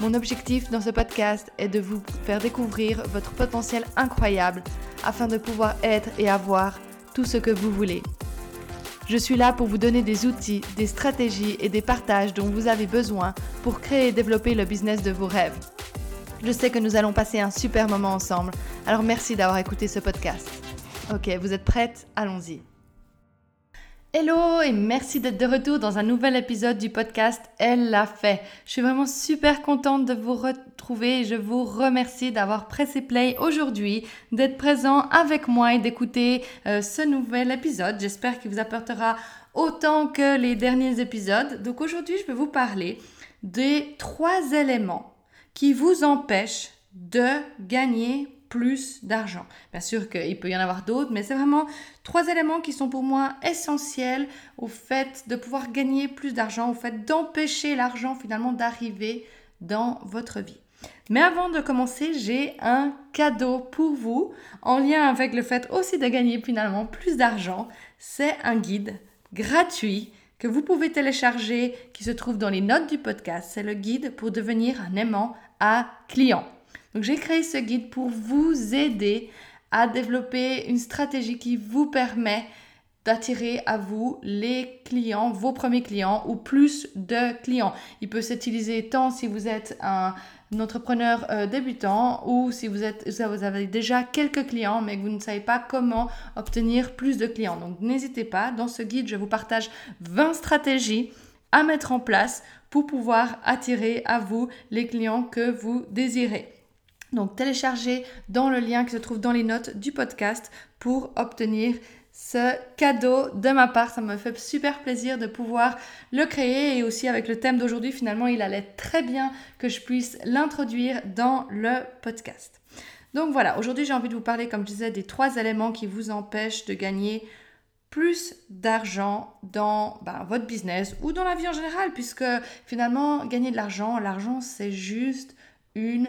Mon objectif dans ce podcast est de vous faire découvrir votre potentiel incroyable afin de pouvoir être et avoir tout ce que vous voulez. Je suis là pour vous donner des outils, des stratégies et des partages dont vous avez besoin pour créer et développer le business de vos rêves. Je sais que nous allons passer un super moment ensemble, alors merci d'avoir écouté ce podcast. Ok, vous êtes prêtes? Allons-y. Hello et merci d'être de retour dans un nouvel épisode du podcast Elle l'a fait. Je suis vraiment super contente de vous retrouver et je vous remercie d'avoir pressé play aujourd'hui, d'être présent avec moi et d'écouter euh, ce nouvel épisode. J'espère qu'il vous apportera autant que les derniers épisodes. Donc aujourd'hui, je vais vous parler des trois éléments qui vous empêchent de gagner plus d'argent. Bien sûr qu'il peut y en avoir d'autres, mais c'est vraiment trois éléments qui sont pour moi essentiels au fait de pouvoir gagner plus d'argent, au fait d'empêcher l'argent finalement d'arriver dans votre vie. Mais avant de commencer, j'ai un cadeau pour vous en lien avec le fait aussi de gagner finalement plus d'argent. C'est un guide gratuit que vous pouvez télécharger qui se trouve dans les notes du podcast. C'est le guide pour devenir un aimant à client. Donc j'ai créé ce guide pour vous aider à développer une stratégie qui vous permet d'attirer à vous les clients, vos premiers clients ou plus de clients. Il peut s'utiliser tant si vous êtes un, entrepreneur euh, débutant ou si vous, êtes, vous avez déjà quelques clients mais que vous ne savez pas comment obtenir plus de clients. Donc n'hésitez pas, dans ce guide, je vous partage 20 stratégies à mettre en place pour pouvoir attirer à vous les clients que vous désirez. Donc téléchargez dans le lien qui se trouve dans les notes du podcast pour obtenir ce cadeau de ma part. Ça me fait super plaisir de pouvoir le créer et aussi avec le thème d'aujourd'hui, finalement, il allait très bien que je puisse l'introduire dans le podcast. Donc voilà, aujourd'hui j'ai envie de vous parler, comme je disais, des trois éléments qui vous empêchent de gagner plus d'argent dans ben, votre business ou dans la vie en général, puisque finalement, gagner de l'argent, l'argent c'est juste une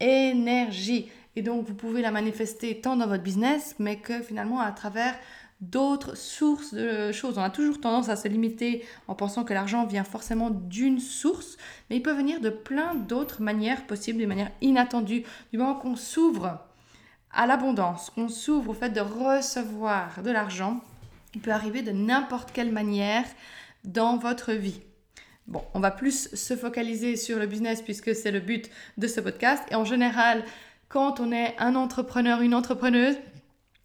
énergie. Et donc, vous pouvez la manifester tant dans votre business, mais que finalement à travers d'autres sources de choses. On a toujours tendance à se limiter en pensant que l'argent vient forcément d'une source, mais il peut venir de plein d'autres manières possibles, de manière inattendue. Du moment qu'on s'ouvre à l'abondance, qu'on s'ouvre au fait de recevoir de l'argent, il peut arriver de n'importe quelle manière dans votre vie. Bon, on va plus se focaliser sur le business puisque c'est le but de ce podcast. Et en général, quand on est un entrepreneur, une entrepreneuse,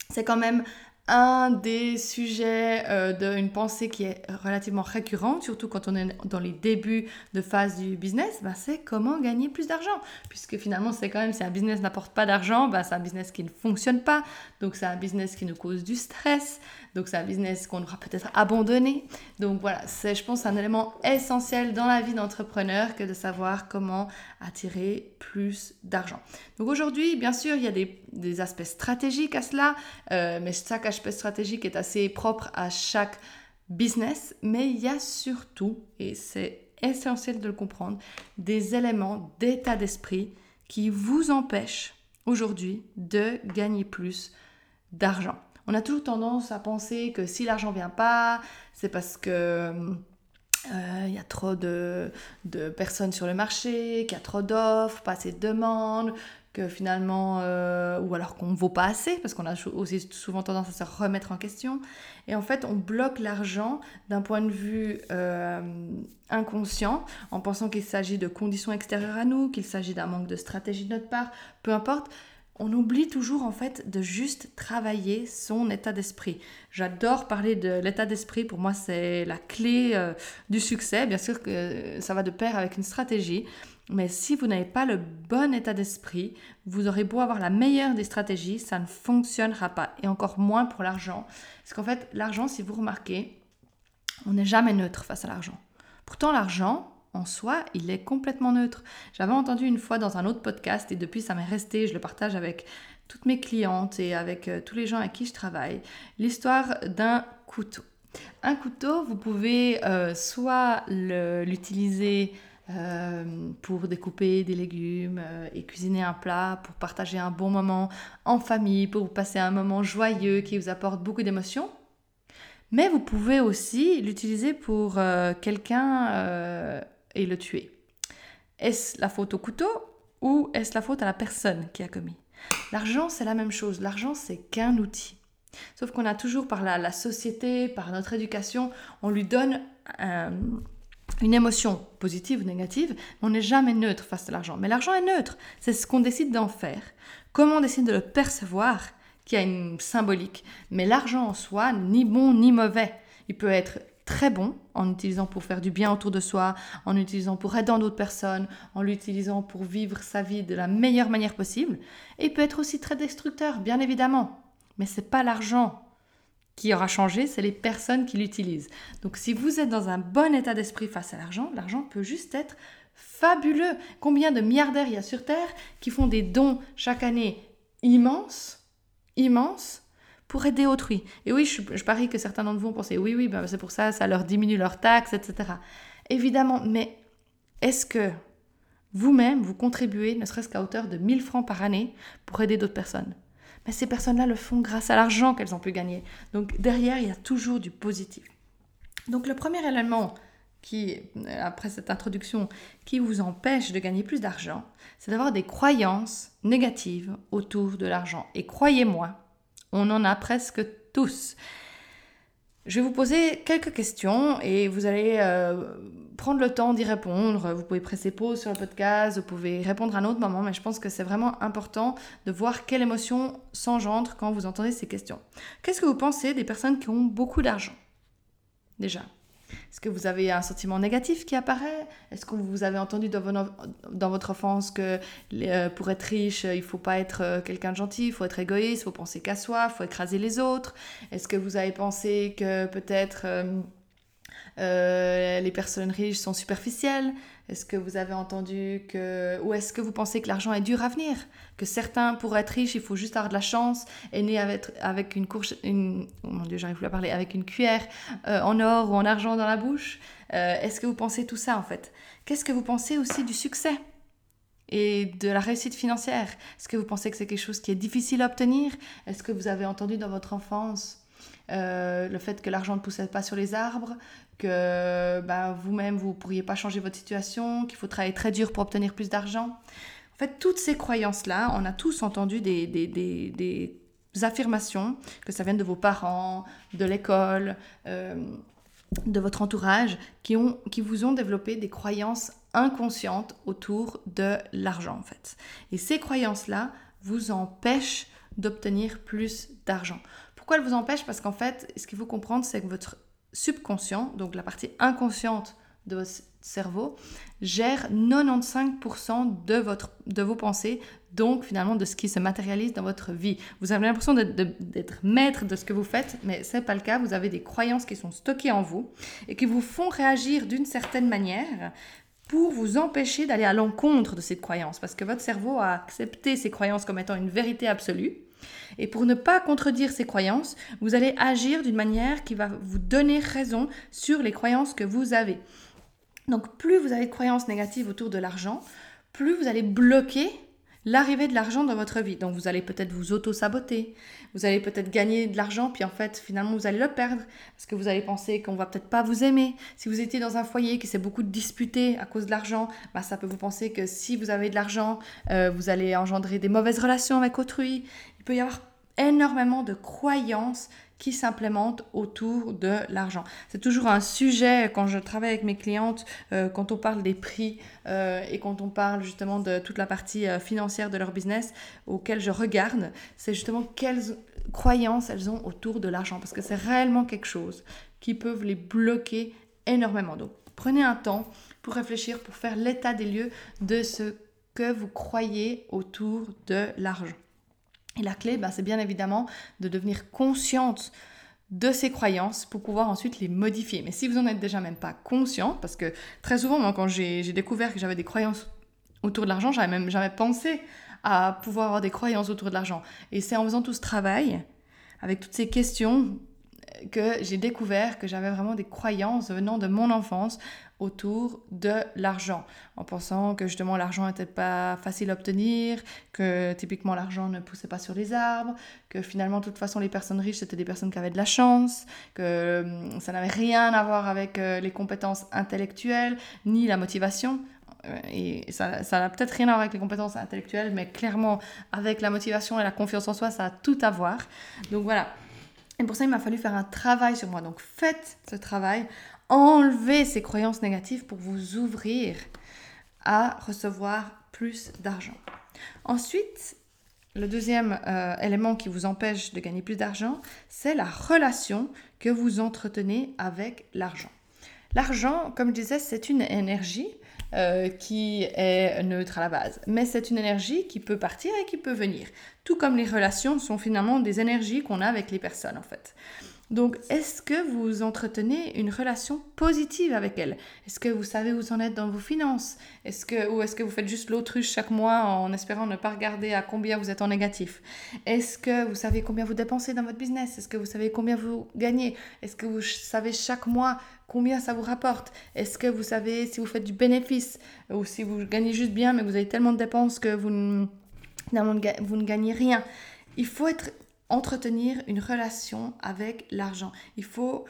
c'est quand même un des sujets euh, d'une pensée qui est relativement récurrente, surtout quand on est dans les débuts de phase du business, bah, c'est comment gagner plus d'argent. Puisque finalement, c'est quand même, si un business n'apporte pas d'argent, bah, c'est un business qui ne fonctionne pas. Donc, c'est un business qui nous cause du stress. Donc, c'est un business qu'on devra peut-être abandonner. Donc, voilà, c'est, je pense, un élément essentiel dans la vie d'entrepreneur que de savoir comment attirer plus d'argent. Donc, aujourd'hui, bien sûr, il y a des, aspects stratégiques à cela, euh, mais chaque aspect stratégique est assez propre à chaque business, mais il y a surtout, et c'est essentiel de le comprendre, des éléments d'état d'esprit qui vous empêchent aujourd'hui de gagner plus d'argent. On a toujours tendance à penser que si l'argent vient pas, c'est parce que il euh, y a trop de, de, personnes sur le marché, qu'il y a trop d'offres, pas assez de demandes, que finalement, euh, ou alors qu'on ne vaut pas assez, parce qu'on a aussi souvent tendance à se remettre en question. Et en fait, on bloque l'argent d'un point de vue euh, inconscient, en pensant qu'il s'agit de conditions extérieures à nous, qu'il s'agit d'un manque de stratégie de notre part, peu importe. On oublie toujours en fait de juste travailler son état d'esprit. J'adore parler de l'état d'esprit. Pour moi, c'est la clé euh, du succès. Bien sûr que ça va de pair avec une stratégie. Mais si vous n'avez pas le bon état d'esprit, vous aurez beau avoir la meilleure des stratégies, ça ne fonctionnera pas. Et encore moins pour l'argent. Parce qu'en fait, l'argent, si vous remarquez, on n'est jamais neutre face à l'argent. Pourtant, l'argent, en soi, il est complètement neutre. J'avais entendu une fois dans un autre podcast et depuis ça m'est resté, je le partage avec toutes mes clientes et avec euh, tous les gens avec qui je travaille l'histoire d'un couteau. Un couteau, vous pouvez euh, soit l'utiliser euh, pour découper des légumes et cuisiner un plat, pour partager un bon moment en famille, pour passer un moment joyeux qui vous apporte beaucoup d'émotions. Mais vous pouvez aussi l'utiliser pour quelqu'un et le tuer. Est-ce la faute au couteau ou est-ce la faute à la personne qui a commis? L'argent, c'est la même chose. L'argent, c'est qu'un outil. Sauf qu'on a toujours par la, société, par notre éducation, on lui donne euh, une émotion positive ou négative, on n'est jamais neutre face à l'argent. Mais l'argent est neutre, c'est ce qu'on décide d'en faire. Comment on décide de le percevoir qui a une symbolique? Mais l'argent en soi, ni bon ni mauvais. Il peut être très bon en utilisant pour faire du bien autour de soi, en utilisant pour aider d'autres personnes, en l'utilisant pour vivre sa vie de la meilleure manière possible. Et peut être aussi très destructeur, bien évidemment. Mais c'est pas l'argent qui aura changé, c'est les personnes qui l'utilisent. Donc si vous êtes dans un bon état d'esprit face à l'argent, l'argent peut juste être fabuleux. Combien de milliardaires il y a sur Terre qui font des dons chaque année immenses, immenses, pour aider autrui. Et oui, je, parie que certains d'entre vous ont pensé, oui, oui, ben c'est pour ça, ça leur diminue leurs taxes, etc. Évidemment, mais est-ce que vous-même, vous contribuez, ne serait-ce qu'à hauteur de 1000 francs par année, pour aider d'autres personnes? Mais ces personnes-là le font grâce à l'argent qu'elles ont pu gagner. Donc derrière, il y a toujours du positif. Donc le premier élément qui, après cette introduction, qui vous empêche de gagner plus d'argent, c'est d'avoir des croyances négatives autour de l'argent. Et croyez-moi, on en a presque tous. Je vais vous poser quelques questions et vous allez euh, prendre le temps d'y répondre. Vous pouvez presser pause sur le podcast, vous pouvez répondre à un autre moment, mais je pense que c'est vraiment important de voir quelle émotion s'engendre quand vous entendez ces questions. Qu'est-ce que vous pensez des personnes qui ont beaucoup d'argent? Déjà, est-ce que vous avez un sentiment négatif qui apparaît? Est-ce que vous avez entendu dans, votre enfance que euh, pour être riche, il ne faut pas être euh, quelqu'un de gentil, il faut être égoïste, il faut penser qu'à soi, il faut écraser les autres? Est-ce que vous avez pensé que peut-être euh, les personnes riches sont superficielles? Est-ce que vous avez entendu que... Ou est-ce que vous pensez que l'argent est dur à venir? Que certains, pour être riches, il faut juste avoir de la chance et né avec, une. Une... Oh mon Dieu, à parler. Avec une cuillère euh, en or ou en argent dans la bouche euh, Est-ce que vous pensez tout ça, en fait? Qu'est-ce que vous pensez aussi du succès et de la réussite financière? Est-ce que vous pensez que c'est quelque chose qui est difficile à obtenir? Est-ce que vous avez entendu dans votre enfance euh, le fait que l'argent ne poussait pas sur les arbres, que bah, vous-même, vous ne pourriez pas changer votre situation, qu'il faut travailler très dur pour obtenir plus d'argent. En fait, toutes ces croyances-là, on a tous entendu des, des, des, des, affirmations, que ça vienne de vos parents, de l'école, euh, de votre entourage, qui, ont, qui vous ont développé des croyances inconscientes autour de l'argent, en fait. Et ces croyances-là vous empêchent d'obtenir plus d'argent. Pourquoi vous empêchent Parce qu'en fait, ce qu'il faut comprendre, c'est que votre subconscient, donc la partie inconsciente de votre cerveau, gère 95% de, votre, de vos pensées, donc finalement de ce qui se matérialise dans votre vie. Vous avez l'impression d'être maître de ce que vous faites, mais ce n'est pas le cas. Vous avez des croyances qui sont stockées en vous et qui vous font réagir d'une certaine manière pour vous empêcher d'aller à l'encontre de cette croyance, parce que votre cerveau a accepté ces croyances comme étant une vérité absolue. Et pour ne pas contredire ces croyances, vous allez agir d'une manière qui va vous donner raison sur les croyances que vous avez. Donc plus vous avez de croyances négatives autour de l'argent, plus vous allez bloquer l'arrivée de l'argent dans votre vie. Donc vous allez peut-être vous auto-saboter, vous allez peut-être gagner de l'argent, puis en fait finalement vous allez le perdre, parce que vous allez penser qu'on va peut-être pas vous aimer. Si vous étiez dans un foyer qui s'est beaucoup disputé à cause de l'argent, bah, ça peut vous penser que si vous avez de l'argent, euh, vous allez engendrer des mauvaises relations avec autrui. Il peut y avoir énormément de croyances qui s'implémentent autour de l'argent. C'est toujours un sujet quand je travaille avec mes clientes, euh, quand on parle des prix euh, et quand on parle justement de toute la partie euh, financière de leur business auquel je regarde, c'est justement quelles croyances elles ont autour de l'argent parce que c'est réellement quelque chose qui peut les bloquer énormément. Donc prenez un temps pour réfléchir, pour faire l'état des lieux de ce que vous croyez autour de l'argent. Et la clé, bah, c'est bien évidemment de devenir consciente de ces croyances pour pouvoir ensuite les modifier. Mais si vous n'en êtes déjà même pas conscient, parce que très souvent, moi, quand j'ai découvert que j'avais des croyances autour de l'argent, j'avais même jamais pensé à pouvoir avoir des croyances autour de l'argent. Et c'est en faisant tout ce travail, avec toutes ces questions, que j'ai découvert que j'avais vraiment des croyances venant de mon enfance autour de l'argent, en pensant que justement l'argent n'était pas facile à obtenir, que typiquement l'argent ne poussait pas sur les arbres, que finalement de toute façon les personnes riches c'était des personnes qui avaient de la chance, que hum, ça n'avait rien à voir avec euh, les compétences intellectuelles ni la motivation. Euh, et ça n'a peut-être rien à voir avec les compétences intellectuelles, mais clairement avec la motivation et la confiance en soi, ça a tout à voir. Donc voilà. Et pour ça, il m'a fallu faire un travail sur moi. Donc faites ce travail enlevez ces croyances négatives pour vous ouvrir à recevoir plus d'argent. Ensuite, le deuxième euh, élément qui vous empêche de gagner plus d'argent, c'est la relation que vous entretenez avec l'argent. L'argent, comme je disais, c'est une énergie euh, qui est neutre à la base, mais c'est une énergie qui peut partir et qui peut venir. Tout comme les relations sont finalement des énergies qu'on a avec les personnes en fait. Donc, est-ce que vous entretenez une relation positive avec elle? Est-ce que vous savez où vous en êtes dans vos finances? Est-ce que, Ou est-ce que vous faites juste l'autruche chaque mois en espérant ne pas regarder à combien vous êtes en négatif? Est-ce que vous savez combien vous dépensez dans votre business? Est-ce que vous savez combien vous gagnez? Est-ce que vous savez chaque mois combien ça vous rapporte? Est-ce que vous savez si vous faites du bénéfice ou si vous gagnez juste bien mais vous avez tellement de dépenses que vous ne, vous ne gagnez rien? Il faut être entretenir une relation avec l'argent. Il faut,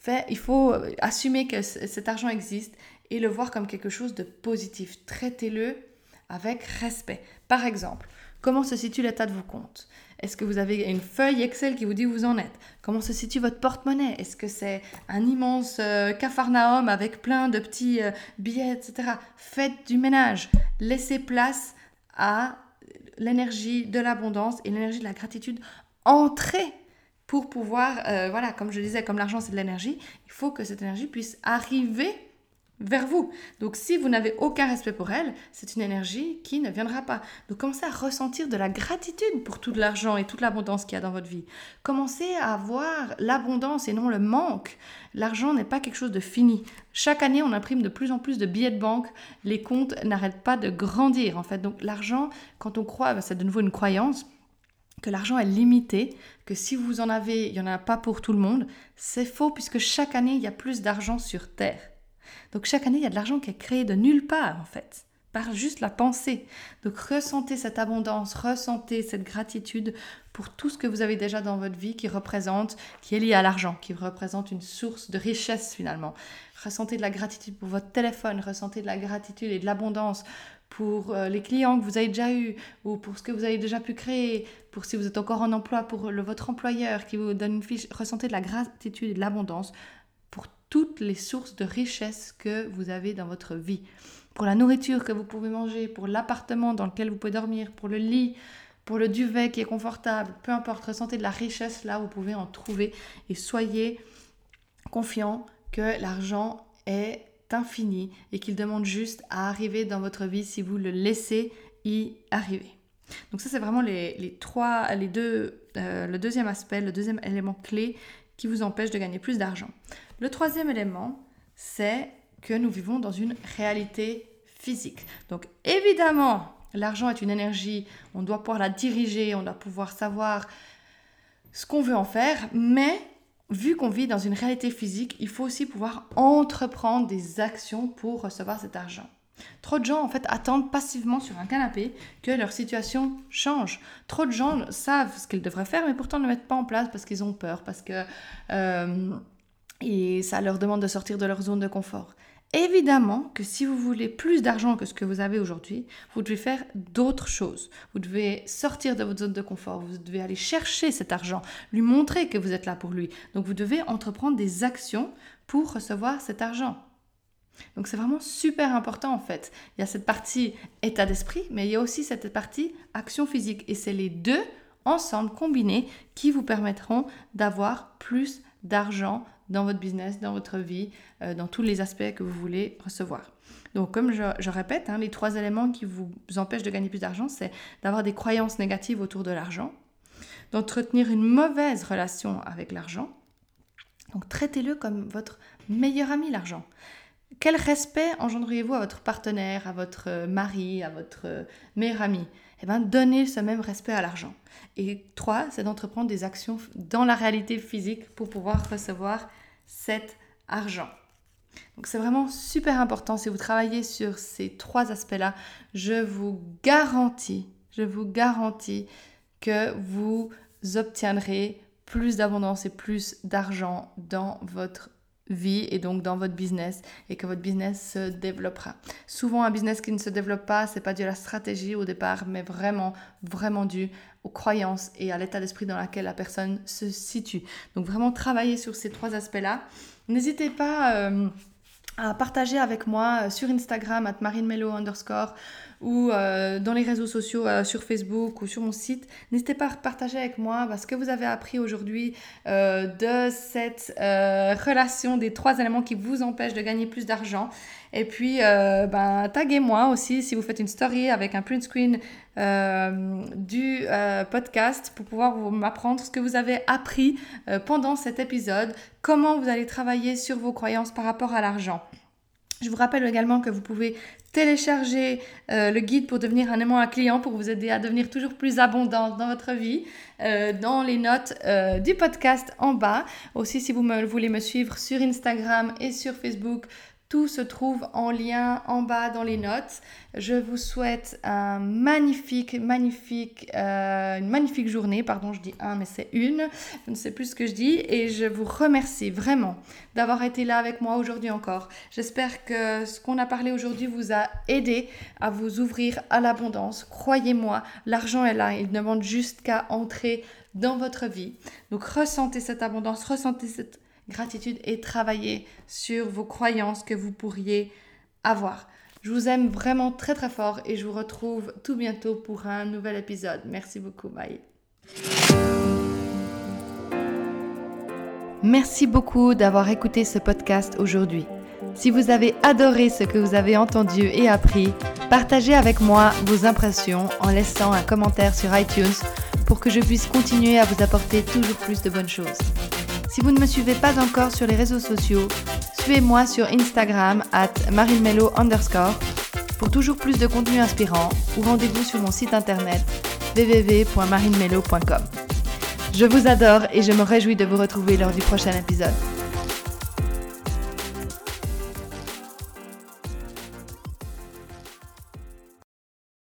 faire, il faut assumer que cet argent existe et le voir comme quelque chose de positif. Traitez-le avec respect. Par exemple, comment se situe l'état de vos comptes? Est-ce que vous avez une feuille Excel qui vous dit où vous en êtes? Comment se situe votre porte-monnaie? Est-ce que c'est un immense euh, cafarnaum avec plein de petits euh, billets, etc. Faites du ménage. Laissez place à l'énergie de l'abondance et l'énergie de la gratitude entrer pour pouvoir, euh, voilà, comme je disais, comme l'argent c'est de l'énergie, il faut que cette énergie puisse arriver vers vous. Donc si vous n'avez aucun respect pour elle, c'est une énergie qui ne viendra pas. Donc commencez à ressentir de la gratitude pour tout l'argent et toute l'abondance qu'il y a dans votre vie. Commencez à voir l'abondance et non le manque. L'argent n'est pas quelque chose de fini. Chaque année, on imprime de plus en plus de billets de banque. Les comptes n'arrêtent pas de grandir en fait. Donc l'argent, quand on croit, c'est de nouveau une croyance, que l'argent est limité, que si vous en avez, il n'y en a pas pour tout le monde, c'est faux puisque chaque année, il y a plus d'argent sur Terre. Donc chaque année, il y a de l'argent qui est créé de nulle part en fait, par juste la pensée. Donc ressentez cette abondance, ressentez cette gratitude pour tout ce que vous avez déjà dans votre vie qui représente, qui est lié à l'argent, qui représente une source de richesse finalement. Ressentez de la gratitude pour votre téléphone, ressentez de la gratitude et de l'abondance pour euh, les clients que vous avez déjà eus ou pour ce que vous avez déjà pu créer, pour si vous êtes encore en emploi, pour le, votre employeur qui vous donne une fiche, ressentez de la gratitude et de l'abondance pour toutes les sources de richesse que vous avez dans votre vie. Pour la nourriture que vous pouvez manger, pour l'appartement dans lequel vous pouvez dormir, pour le lit, pour le duvet qui est confortable, peu importe, ressentez de la richesse là vous pouvez en trouver et soyez confiant que l'argent est infini et qu'il demande juste à arriver dans votre vie si vous le laissez y arriver. Donc ça c'est vraiment les, trois, les deux, euh, le deuxième aspect, le deuxième élément clé qui vous empêche de gagner plus d'argent. Le troisième élément, c'est que nous vivons dans une réalité physique. Donc évidemment, l'argent est une énergie, on doit pouvoir la diriger, on doit pouvoir savoir ce qu'on veut en faire, mais vu qu'on vit dans une réalité physique, il faut aussi pouvoir entreprendre des actions pour recevoir cet argent. Trop de gens en fait attendent passivement sur un canapé que leur situation change. Trop de gens savent ce qu'ils devraient faire mais pourtant ne le mettent pas en place parce qu'ils ont peur, parce que euh, et ça leur demande de sortir de leur zone de confort. Évidemment que si vous voulez plus d'argent que ce que vous avez aujourd'hui, vous devez faire d'autres choses. Vous devez sortir de votre zone de confort, vous devez aller chercher cet argent, lui montrer que vous êtes là pour lui. Donc vous devez entreprendre des actions pour recevoir cet argent. Donc c'est vraiment super important en fait. Il y a cette partie état d'esprit, mais il y a aussi cette partie action physique. Et c'est les deux ensemble, combinés, qui vous permettront d'avoir plus d'argent dans votre business, dans votre vie, euh, dans tous les aspects que vous voulez recevoir. Donc, comme je, répète, hein, les trois éléments qui vous empêchent de gagner plus d'argent, c'est d'avoir des croyances négatives autour de l'argent, d'entretenir une mauvaise relation avec l'argent. Donc, traitez-le comme votre meilleur ami, l'argent. quel respect engendriez-vous à votre partenaire, à votre mari, à votre meilleur ami? Eh bien, donnez ce même respect à l'argent. Et trois, c'est d'entreprendre des actions dans la réalité physique pour pouvoir recevoir cet argent. Donc c'est vraiment super important. Si vous travaillez sur ces trois aspects-là, je vous garantis, je vous garantis que vous obtiendrez plus d'abondance et plus d'argent dans votre vie et donc dans votre business et que votre business se développera. Souvent un business qui ne se développe pas, c'est pas dû à la stratégie au départ, mais vraiment vraiment dû aux croyances et à l'état d'esprit dans lequel la personne se situe. Donc vraiment travailler sur ces trois aspects-là. N'hésitez pas euh, à partager avec moi euh, sur Instagram, at marinmelo underscore, ou euh, dans les réseaux sociaux, euh, sur Facebook ou sur mon site. N'hésitez pas à partager avec moi ce que vous avez appris aujourd'hui de cette relation des trois éléments qui vous empêchent de gagner plus d'argent. Et puis, ben, taguez-moi aussi si vous faites une story avec un print screen du podcast pour pouvoir m'apprendre ce que vous avez appris pendant cet épisode, comment vous allez travailler sur vos croyances par rapport à l'argent? Je vous rappelle également que vous pouvez télécharger euh, le guide pour devenir un aimant à client pour vous aider à devenir toujours plus abondante dans votre vie euh, dans les notes euh, du podcast en bas. Aussi, si vous voulez me suivre sur Instagram et sur Facebook, tout se trouve en lien en bas dans les notes. Je vous souhaite un magnifique, magnifique, euh, une magnifique journée. Pardon, je dis un, mais c'est une. Je ne sais plus ce que je dis. Et je vous remercie vraiment d'avoir été là avec moi aujourd'hui encore. J'espère que ce qu'on a parlé aujourd'hui vous a aidé à vous ouvrir à l'abondance. Croyez-moi, l'argent est là. Il ne demande juste qu'à entrer dans votre vie. Donc ressentez cette abondance, ressentez cette gratitude et travailler sur vos croyances que vous pourriez avoir. Je vous aime vraiment très très fort et je vous retrouve tout bientôt pour un nouvel épisode. Merci beaucoup. Bye. Merci beaucoup d'avoir écouté ce podcast aujourd'hui. Si vous avez adoré ce que vous avez entendu et appris, partagez avec moi vos impressions en laissant un commentaire sur iTunes pour que je puisse continuer à vous apporter toujours plus de bonnes choses. Si vous ne me suivez pas encore sur les réseaux sociaux, suivez-moi sur Instagram at underscore pour toujours plus de contenu inspirant ou rendez-vous sur mon site internet www.marinemelo.com. Je vous adore et je me réjouis de vous retrouver lors du prochain épisode.